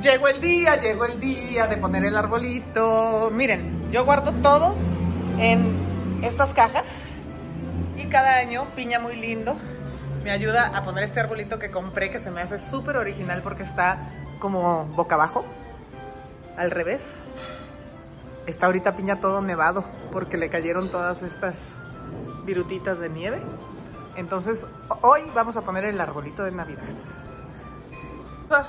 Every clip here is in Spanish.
Llegó el día, llegó el día de poner el arbolito. Miren, yo guardo todo en estas cajas y cada año Piña muy lindo me ayuda a poner este arbolito que compré que se me hace súper original porque está como boca abajo, al revés. Está ahorita Piña todo nevado porque le cayeron todas estas virutitas de nieve. Entonces hoy vamos a poner el arbolito de Navidad.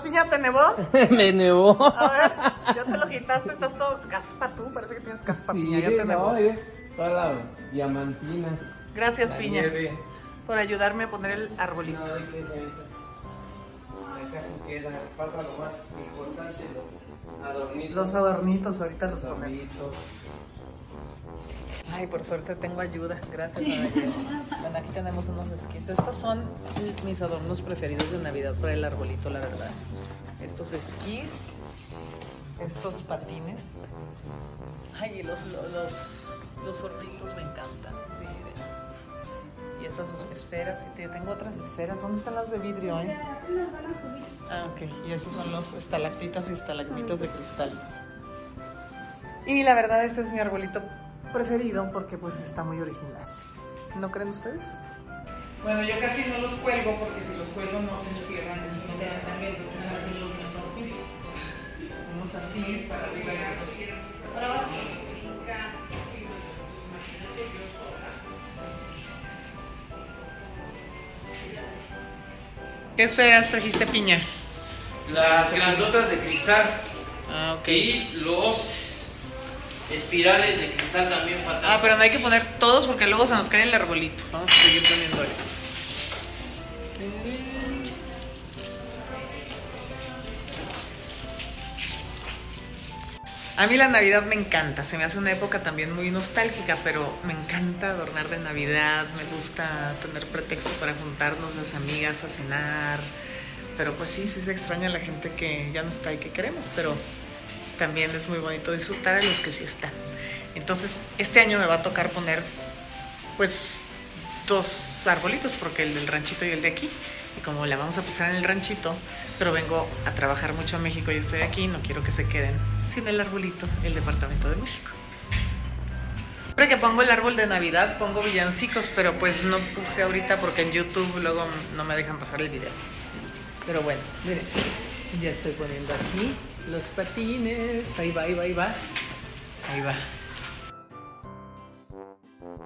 ¿Piña te nevó? Me nevó. A ver, ya te lo quitaste, estás todo caspa tú, parece que tienes caspa Sí, Piña, ya te nevó. no, eh, toda la diamantina. Gracias la Piña nieve. por ayudarme a poner el No, arbolito. qué, señorita. Ahí casi queda. Pasa lo más importante, los adornitos. Los adornitos ahorita los Los ponemos. adornitos. Ay, por suerte tengo ayuda. Gracias, Anayeli. Bueno, aquí tenemos unos esquís. Estos son mis adornos preferidos de Navidad para el arbolito, la verdad. Estos esquís, estos patines. Ay, y los, los, los hornitos me encantan. Miren. Y esas esferas. Y te- tengo otras esferas. ¿Dónde están las de vidrio? eh? Ah, ok. Y esos son los estalactitas y estalagmitas de cristal. Y la verdad, este es mi arbolito preferido porque pues está muy original. ¿No creen ustedes? Bueno, yo casi no los cuelgo porque si los cuelgo no se entierran, no quedan tan bien, entonces más bien los meto así. Unos así para arriba y para abajo. ¿Qué esferas trajiste piña? Las grandotas de cristal Ah, ok. y los espirales de cristal también Ah, fantásticos. pero no hay que poner todos porque luego se nos cae el arbolito. Vamos a seguir poniendo estos. A mí la Navidad me encanta, se me hace una época también muy nostálgica, pero me encanta adornar de Navidad, me gusta tener pretexto para juntarnos las amigas a cenar, pero pues sí, sí se extraña la gente que ya no está y que queremos, pero también es muy bonito disfrutar a los que sí están. Entonces, este año me va a tocar poner, pues, dos arbolitos, porque el del ranchito y el de aquí. Y como la vamos a pasar en el ranchito, pero vengo a trabajar mucho a México y estoy aquí, no quiero que se queden sin el arbolito, el departamento de México. Siempre que pongo el árbol de Navidad, pongo villancicos, pero pues no puse ahorita porque en YouTube luego no me dejan pasar el video. Pero bueno, miren, ya estoy poniendo aquí los patines. Ahí va, ahí va, ahí va. Ahí va.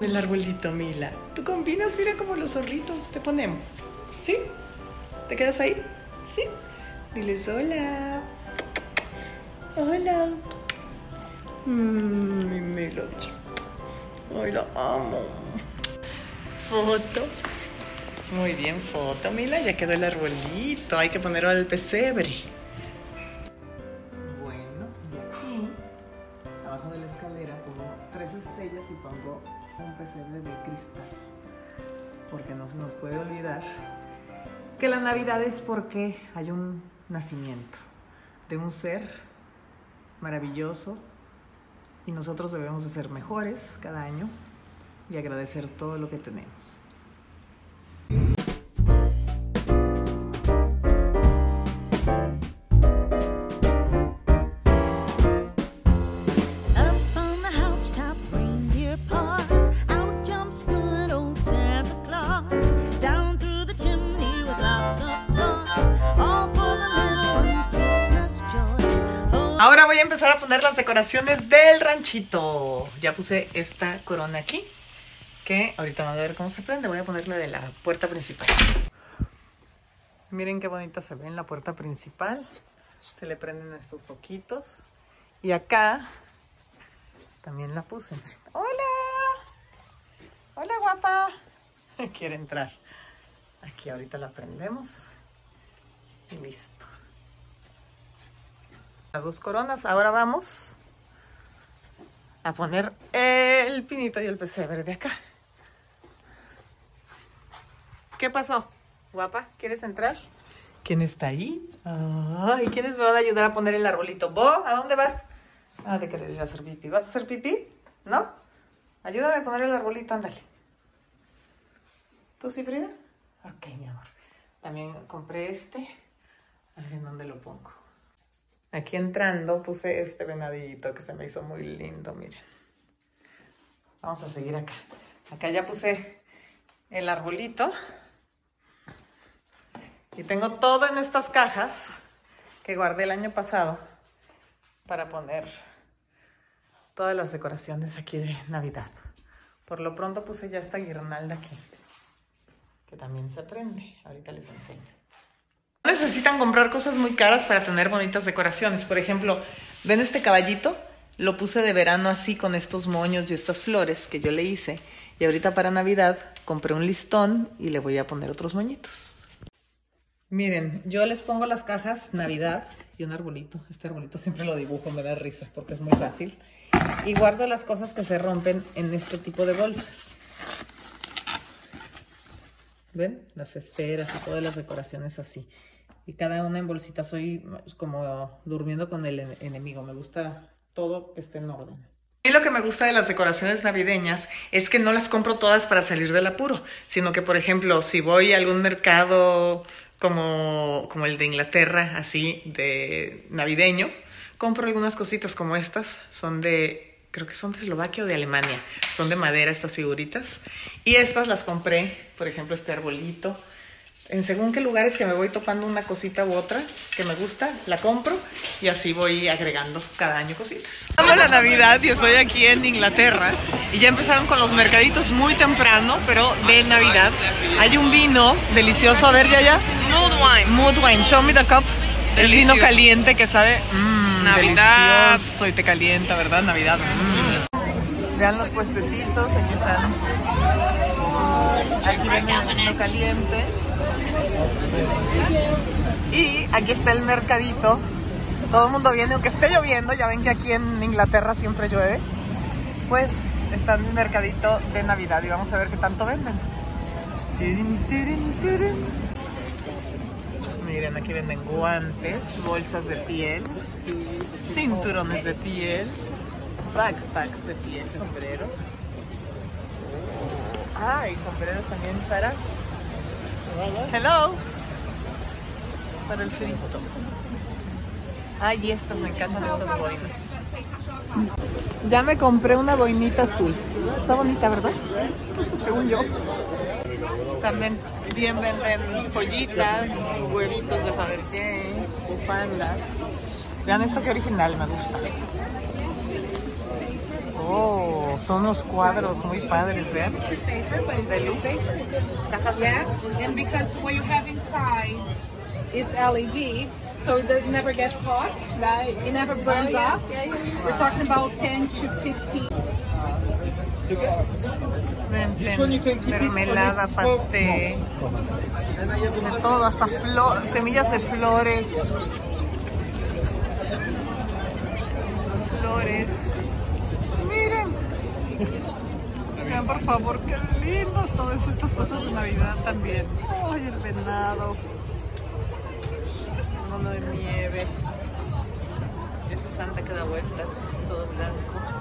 El arbolito, Mila. Tú combinas, mira como los zorritos te ponemos. ¿Sí? ¿Te quedas ahí? ¿Sí? Diles hola. Hola. Mmm, mi melocha. Ay, la amo. Foto. Muy bien, foto, Mila. Ya quedó el arbolito. Hay que ponerlo al pesebre. De cristal. Porque no se nos puede olvidar que la Navidad es porque hay un nacimiento de un ser maravilloso y nosotros debemos de ser mejores cada año y agradecer todo lo que tenemos. Empezar a poner las decoraciones del ranchito. Ya puse esta corona aquí, que ahorita van a ver cómo se prende. Voy a ponerle de la puerta principal. Miren qué bonita se ve en la puerta principal. Se le prenden estos foquitos. Y acá también la puse. ¡Hola! ¡Hola, guapa! Quiere entrar. Aquí ahorita la prendemos. Y listo. Las dos coronas. Ahora vamos a poner el pinito y el pesebre de acá. ¿Qué pasó? Guapa, ¿quieres entrar? ¿Quién está ahí? Ay, ¿quiénes me van a ayudar a poner el arbolito? ¿Bo? ¿A dónde vas? Ah, de querer ir a hacer pipí. ¿Vas a hacer pipí? ¿No? Ayúdame a poner el arbolito, ándale. ¿Tú sí, Frida? Ok, mi amor. También compré este. A ver en dónde lo pongo. Aquí entrando puse este venadito que se me hizo muy lindo, miren. Vamos a seguir acá. Acá ya puse el arbolito. Y tengo todo en estas cajas que guardé el año pasado para poner todas las decoraciones aquí de Navidad. Por lo pronto puse ya esta guirnalda aquí, que también se prende. Ahorita les enseño. Necesitan comprar cosas muy caras para tener bonitas decoraciones. Por ejemplo, ¿ven este caballito? Lo puse de verano así con estos moños y estas flores que yo le hice. Y ahorita para Navidad compré un listón y le voy a poner otros moñitos. Miren, yo les pongo las cajas Navidad y un arbolito. Este arbolito siempre lo dibujo, me da risa porque es muy fácil. Y guardo las cosas que se rompen en este tipo de bolsas. ¿Ven? Las esferas y todas las decoraciones así. Y cada una en bolsita. Soy como durmiendo con el en- enemigo. Me gusta todo que esté en orden. A mí lo que me gusta de las decoraciones navideñas es que no las compro todas para salir del apuro, sino que, por ejemplo, si voy a algún mercado como, como el de Inglaterra, así, de navideño, compro algunas cositas como estas, son de, creo que son de Eslovaquia o de Alemania, son de madera estas figuritas, y estas las compré, por ejemplo, este arbolito, en según qué lugares que me voy topando una cosita u otra que me gusta, la compro y así voy agregando cada año cositas. Amo la Navidad y estoy aquí en Inglaterra y ya empezaron con los mercaditos muy temprano, pero de Navidad. Hay un vino delicioso, a ver ya ya. Mood wine. Mood wine, show me the cup. El vino caliente que sabe mmm, Navidad. delicioso y te calienta, ¿verdad? Navidad. mm. Vean los puestecitos, aquí están. Aquí venden vino caliente. Y aquí está el mercadito. Todo el mundo viene, aunque esté lloviendo, ya ven que aquí en Inglaterra siempre llueve. Pues está en el mercadito de Navidad y vamos a ver qué tanto venden. Miren, aquí venden guantes, bolsas de piel, cinturones de piel, backpacks de piel, sombreros. Ah, y sombreros también para... Hello. Para el frito. Ay, estas, me encantan estas boinas. Ya me compré una boinita azul. Está bonita, ¿verdad? Según yo. También bien venden pollitas, huevitos de saber qué, bufandas. Vean esto que original, me gusta. Oh, son unos cuadros muy padres, vean. De luz. Cajas de Yeah, and because what you have inside is LED, so it does- never gets hot, right? It never burns off. We're talking about 10 to 15. Venden mermelada, paté, de todo, hasta flor, semillas de flores. Flores. Por favor qué lindos todas estas cosas de Navidad también. Ay, el venado. Mono de nieve. Ese Santa que da vueltas, todo blanco.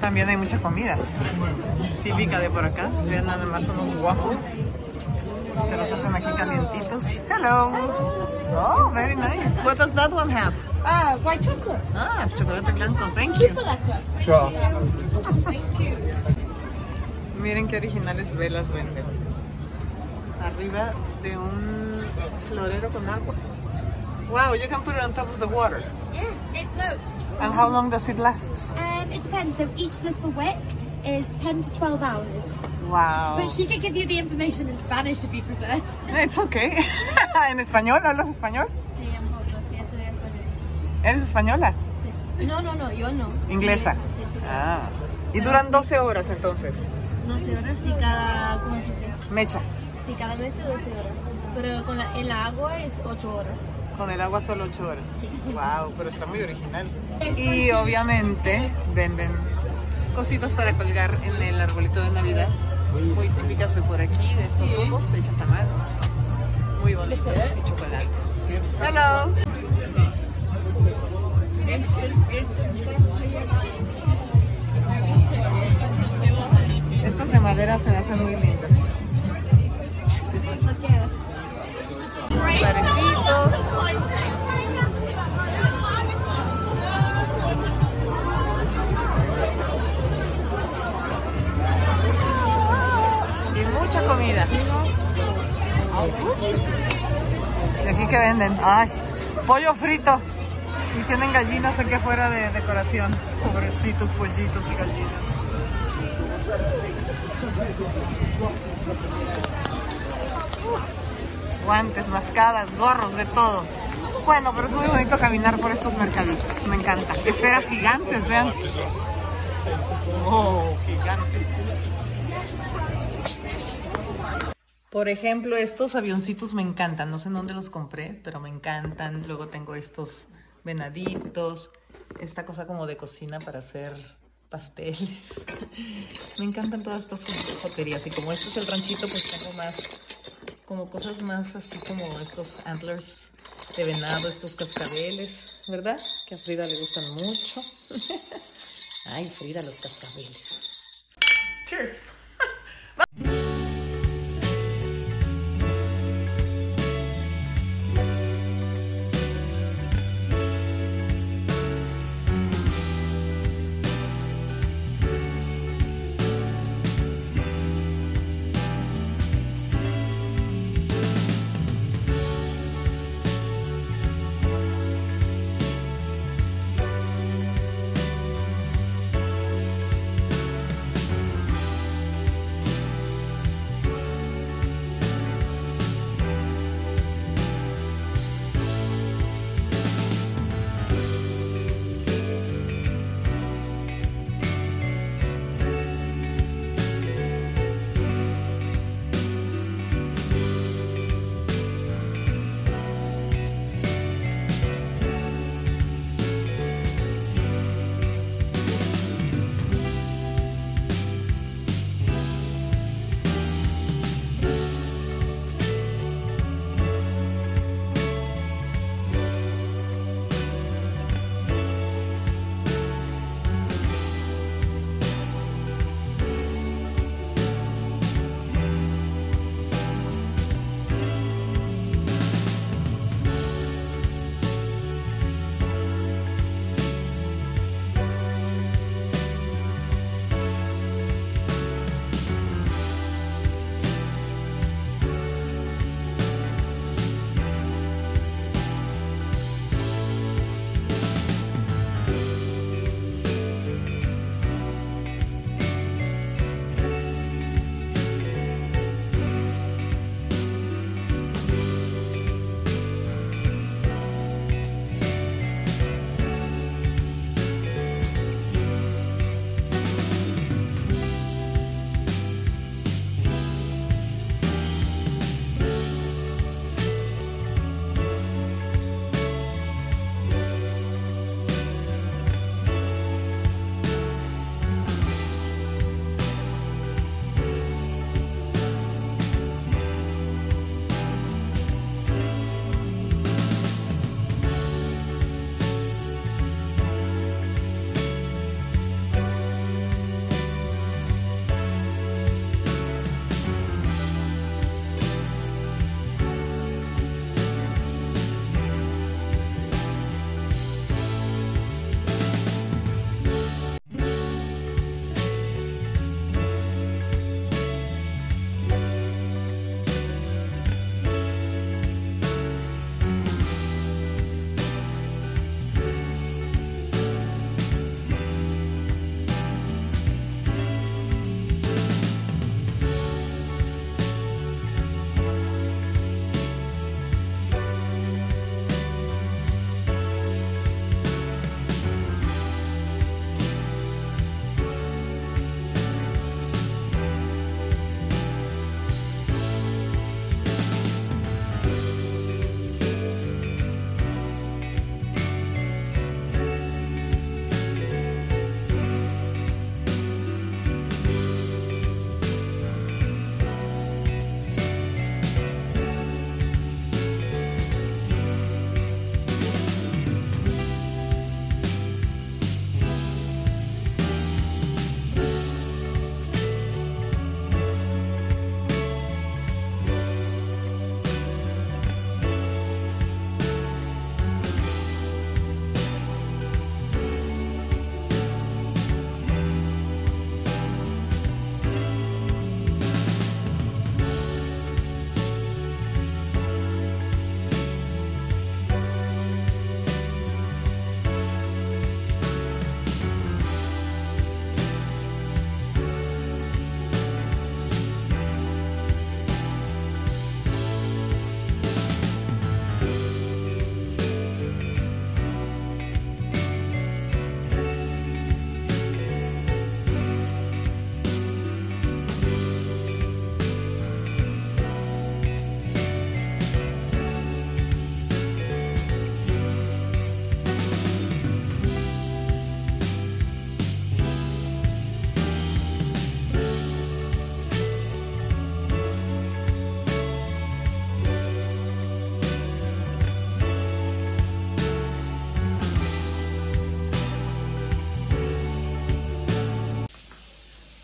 También hay mucha comida típica de por acá. Vean nada más unos waffles que los hacen aquí calientitos. Hello. Oh, very nice. What does that one have? Ah, white chocolate. Ah, chocolate blanco. Thank you. Miren qué originales velas venden. Arriba de un florero con agua. Wow, you can put it on top of the water. Yeah, it floats. And how long does it last? Um, it depends. So each little wick is 10 to 12 hours. Wow. But she could give you the information in Spanish if you prefer. It's okay. ¿En español? ¿Hablas español? ¿Eres española? Sí. No, no, no, yo no. Inglesa. Sí, sí. Ah. Y duran 12 horas entonces. 12 horas y cada, ¿cómo se dice? Mecha. Sí, cada es 12 horas. Pero con la, en la agua es 8 horas. Con el agua solo 8 horas. Sí. Wow, pero está muy original. Y obviamente venden cositas para colgar en el arbolito de Navidad. Muy típicas de por aquí, de estos grupos hechas a mano. Muy bonitos y chocolates. Hello. Estas de madera se me hacen muy lindas. Clarecitos. Y mucha comida. ¿Y aquí que venden? Ay, pollo frito. Y tienen gallinas aquí afuera de decoración. Pobrecitos pollitos y gallinas. Guantes, mascadas, gorros, de todo. Bueno, pero es muy bonito caminar por estos mercaditos. Me encanta. Esferas gigantes, vean. Oh, gigantes. Por ejemplo, estos avioncitos me encantan. No sé en dónde los compré, pero me encantan. Luego tengo estos venaditos. Esta cosa como de cocina para hacer pasteles. Me encantan todas estas joterías. Y como este es el ranchito, pues tengo más, como cosas más así como estos antlers de venado, estos cascabeles, ¿verdad? Que a Frida le gustan mucho. Ay, Frida, los cascabeles. Cheers.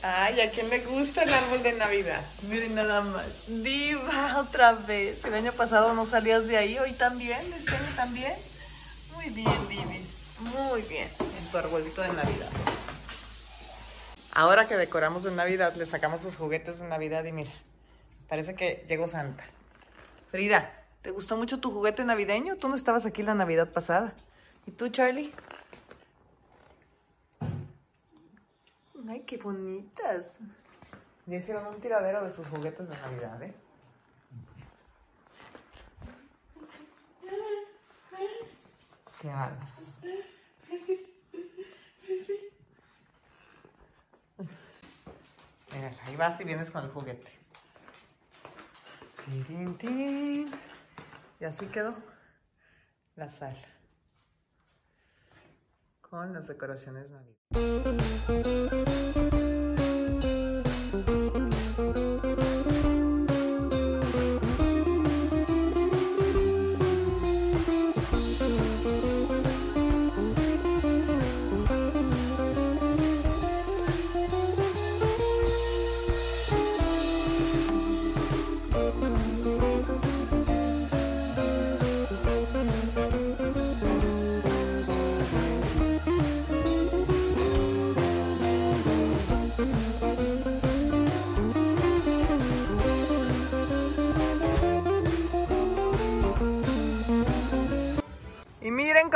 Ay, ¿a quién le gusta el árbol de Navidad? Miren nada más. Diva, otra vez. El año pasado no salías de ahí, hoy también, este año también. Muy bien, Divi. Muy bien. En tu arbolito de Navidad. Ahora que decoramos de Navidad, le sacamos sus juguetes de Navidad y mira, parece que llegó Santa. Frida, ¿te gustó mucho tu juguete navideño? Tú no estabas aquí la Navidad pasada. ¿Y tú, Charlie? Ay, qué bonitas. Ya hicieron un tiradero de sus juguetes de Navidad, ¿eh? Qué bárbaros. Mira, ahí vas y vienes con el juguete. Y así quedó la sala. Con las decoraciones navideñas.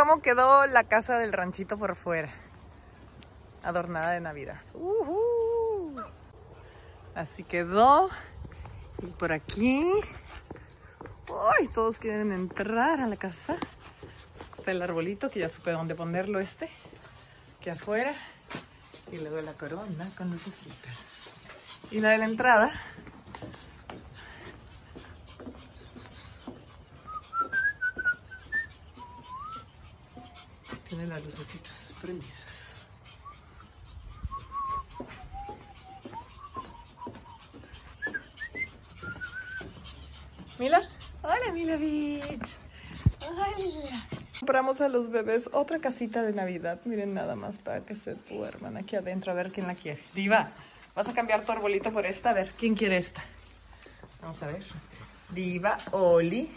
Cómo quedó la casa del ranchito por fuera. Adornada de Navidad. Ujú. Así quedó. Y por aquí. ¡Ay! Todos quieren entrar a la casa. Está el arbolito que ya supe dónde ponerlo este. Aquí afuera. Y luego la corona con lucecitas. Y la de la entrada. Tiene las lucecitas prendidas. Mila. Hola, Mila Beach. Mira. Compramos a los bebés otra casita de Navidad. Miren nada más para que se duerman aquí adentro. A ver quién la quiere. Diva, vas a cambiar tu arbolito por esta. A ver, ¿quién quiere esta? Vamos a ver. Diva, Oli,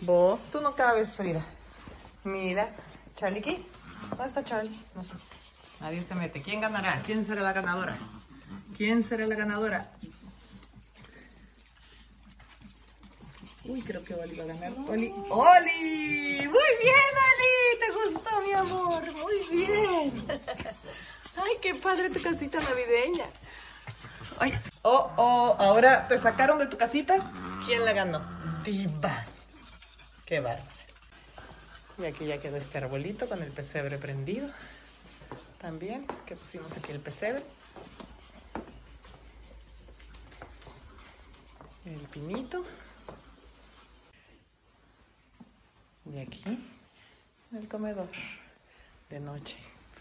Bo. Tú no cabes, Frida. Mira, Charlie aquí. ¿Dónde está Charlie? No sé. Nadie se mete. ¿Quién ganará? ¿Quién será la ganadora? ¿Quién será la ganadora? Uy, creo que Oli va a ganar. Oli. ¡Oli! Muy bien, Oli. ¿Te gustó, mi amor? Muy bien. Ay, qué padre tu casita navideña. Ay. Oh, oh, ahora te sacaron de tu casita. ¿Quién la ganó? Diva. Qué bárbara. Y aquí ya quedó este arbolito con el pesebre prendido. También, que pusimos aquí el pesebre. El pinito. Y aquí, en el comedor, de noche,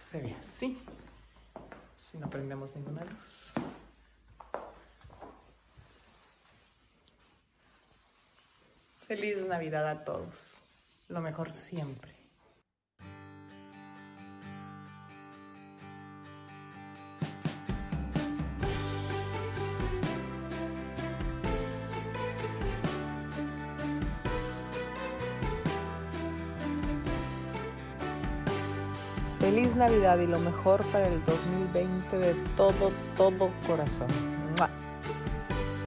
se ve así. Si no prendemos ninguna luz. Feliz Navidad a todos. Lo mejor siempre. Feliz Navidad y lo mejor para el 2020 de todo, todo corazón.